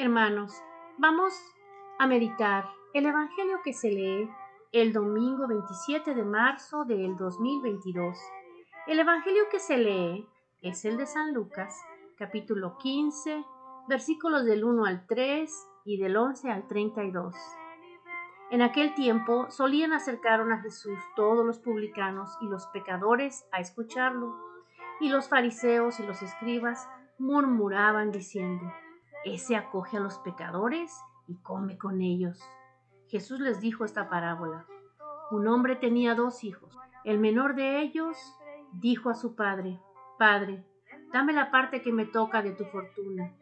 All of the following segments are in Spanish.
Hermanos, vamos a meditar el Evangelio que se lee el domingo 27 de marzo del 2022. El Evangelio que se lee es el de San Lucas, capítulo 15, versículos del 1 al 3 y del 11 al 32. En aquel tiempo solían acercar a Jesús todos los publicanos y los pecadores a escucharlo, y los fariseos y los escribas murmuraban diciendo, Ese acoge a los pecadores y come con ellos. Jesús les dijo esta parábola. Un hombre tenía dos hijos. El menor de ellos dijo a su padre, Padre, dame la parte que me toca de tu fortuna.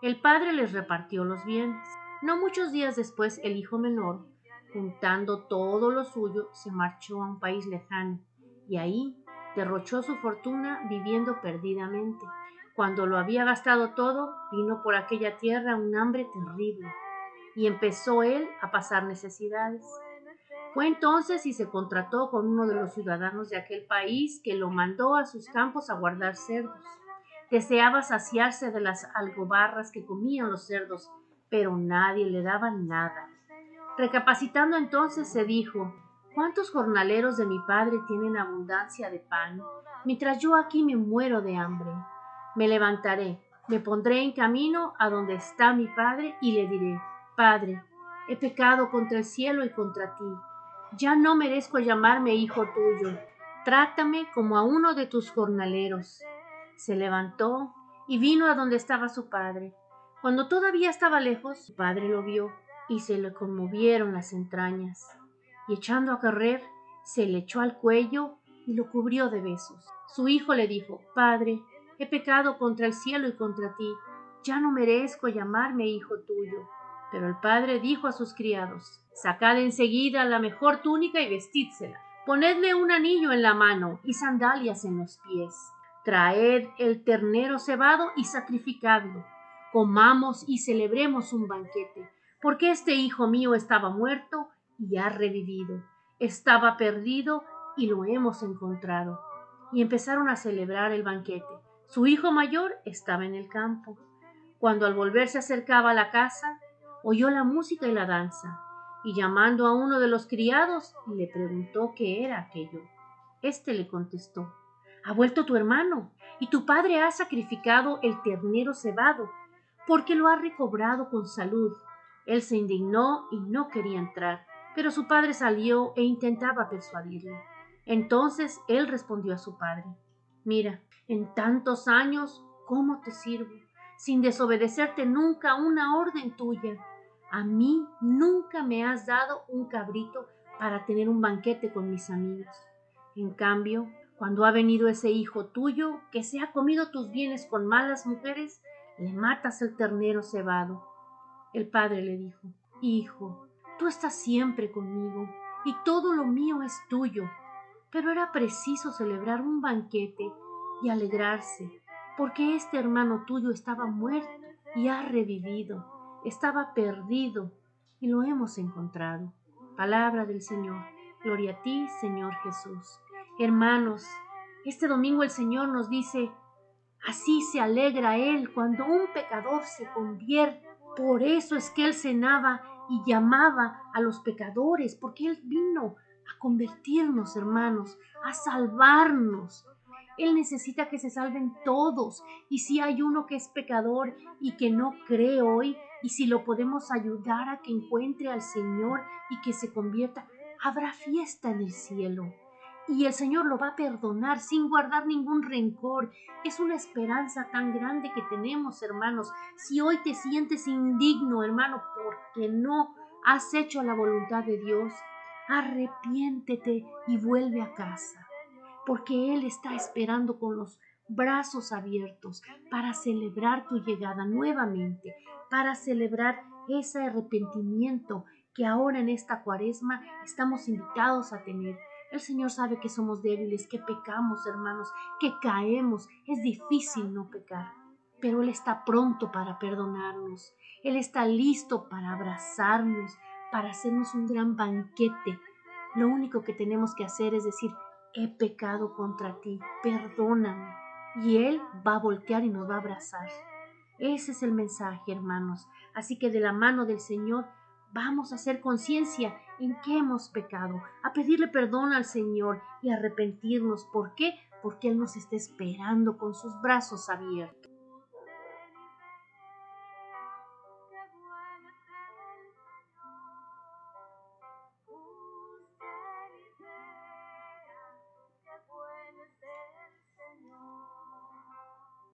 El padre les repartió los bienes. No muchos días después el hijo menor juntando todo lo suyo, se marchó a un país lejano y ahí derrochó su fortuna viviendo perdidamente. Cuando lo había gastado todo, vino por aquella tierra un hambre terrible y empezó él a pasar necesidades. Fue entonces y se contrató con uno de los ciudadanos de aquel país que lo mandó a sus campos a guardar cerdos. Deseaba saciarse de las algobarras que comían los cerdos, pero nadie le daba nada. Recapacitando entonces se dijo, ¿cuántos jornaleros de mi padre tienen abundancia de pan, mientras yo aquí me muero de hambre? Me levantaré, me pondré en camino a donde está mi padre y le diré, Padre, he pecado contra el cielo y contra ti. Ya no merezco llamarme hijo tuyo. Trátame como a uno de tus jornaleros. Se levantó y vino a donde estaba su padre. Cuando todavía estaba lejos, su padre lo vio y se le conmovieron las entrañas, y echando a correr, se le echó al cuello y lo cubrió de besos. Su hijo le dijo, Padre, he pecado contra el cielo y contra ti, ya no merezco llamarme hijo tuyo. Pero el padre dijo a sus criados, Sacad enseguida la mejor túnica y vestídsela, ponedle un anillo en la mano y sandalias en los pies, traed el ternero cebado y sacrificadlo, comamos y celebremos un banquete porque este hijo mío estaba muerto y ha revivido, estaba perdido y lo hemos encontrado. Y empezaron a celebrar el banquete. Su hijo mayor estaba en el campo. Cuando al volver se acercaba a la casa, oyó la música y la danza, y llamando a uno de los criados, le preguntó qué era aquello. Este le contestó, Ha vuelto tu hermano, y tu padre ha sacrificado el ternero cebado, porque lo ha recobrado con salud. Él se indignó y no quería entrar, pero su padre salió e intentaba persuadirlo. Entonces él respondió a su padre, Mira, en tantos años, ¿cómo te sirvo? Sin desobedecerte nunca una orden tuya. A mí nunca me has dado un cabrito para tener un banquete con mis amigos. En cambio, cuando ha venido ese hijo tuyo que se ha comido tus bienes con malas mujeres, le matas el ternero cebado. El padre le dijo, Hijo, tú estás siempre conmigo y todo lo mío es tuyo. Pero era preciso celebrar un banquete y alegrarse, porque este hermano tuyo estaba muerto y ha revivido, estaba perdido y lo hemos encontrado. Palabra del Señor. Gloria a ti, Señor Jesús. Hermanos, este domingo el Señor nos dice, así se alegra Él cuando un pecador se convierte por eso es que Él cenaba y llamaba a los pecadores, porque Él vino a convertirnos, hermanos, a salvarnos. Él necesita que se salven todos. Y si hay uno que es pecador y que no cree hoy, y si lo podemos ayudar a que encuentre al Señor y que se convierta, habrá fiesta en el cielo y el Señor lo va a perdonar sin guardar ningún rencor. Es una esperanza tan grande que tenemos, hermanos. Si hoy te sientes indigno, hermano, porque no has hecho la voluntad de Dios, arrepiéntete y vuelve a casa, porque Él está esperando con los brazos abiertos para celebrar tu llegada nuevamente, para celebrar ese arrepentimiento que ahora en esta cuaresma estamos invitados a tener el Señor sabe que somos débiles, que pecamos, hermanos, que caemos. Es difícil no pecar, pero Él está pronto para perdonarnos. Él está listo para abrazarnos, para hacernos un gran banquete. Lo único que tenemos que hacer es decir, he pecado contra ti, perdóname. Y Él va a voltear y nos va a abrazar. Ese es el mensaje, hermanos. Así que de la mano del Señor vamos a hacer conciencia en que hemos pecado, a pedirle perdón al Señor y arrepentirnos. ¿Por qué? Porque Él nos está esperando con sus brazos abiertos.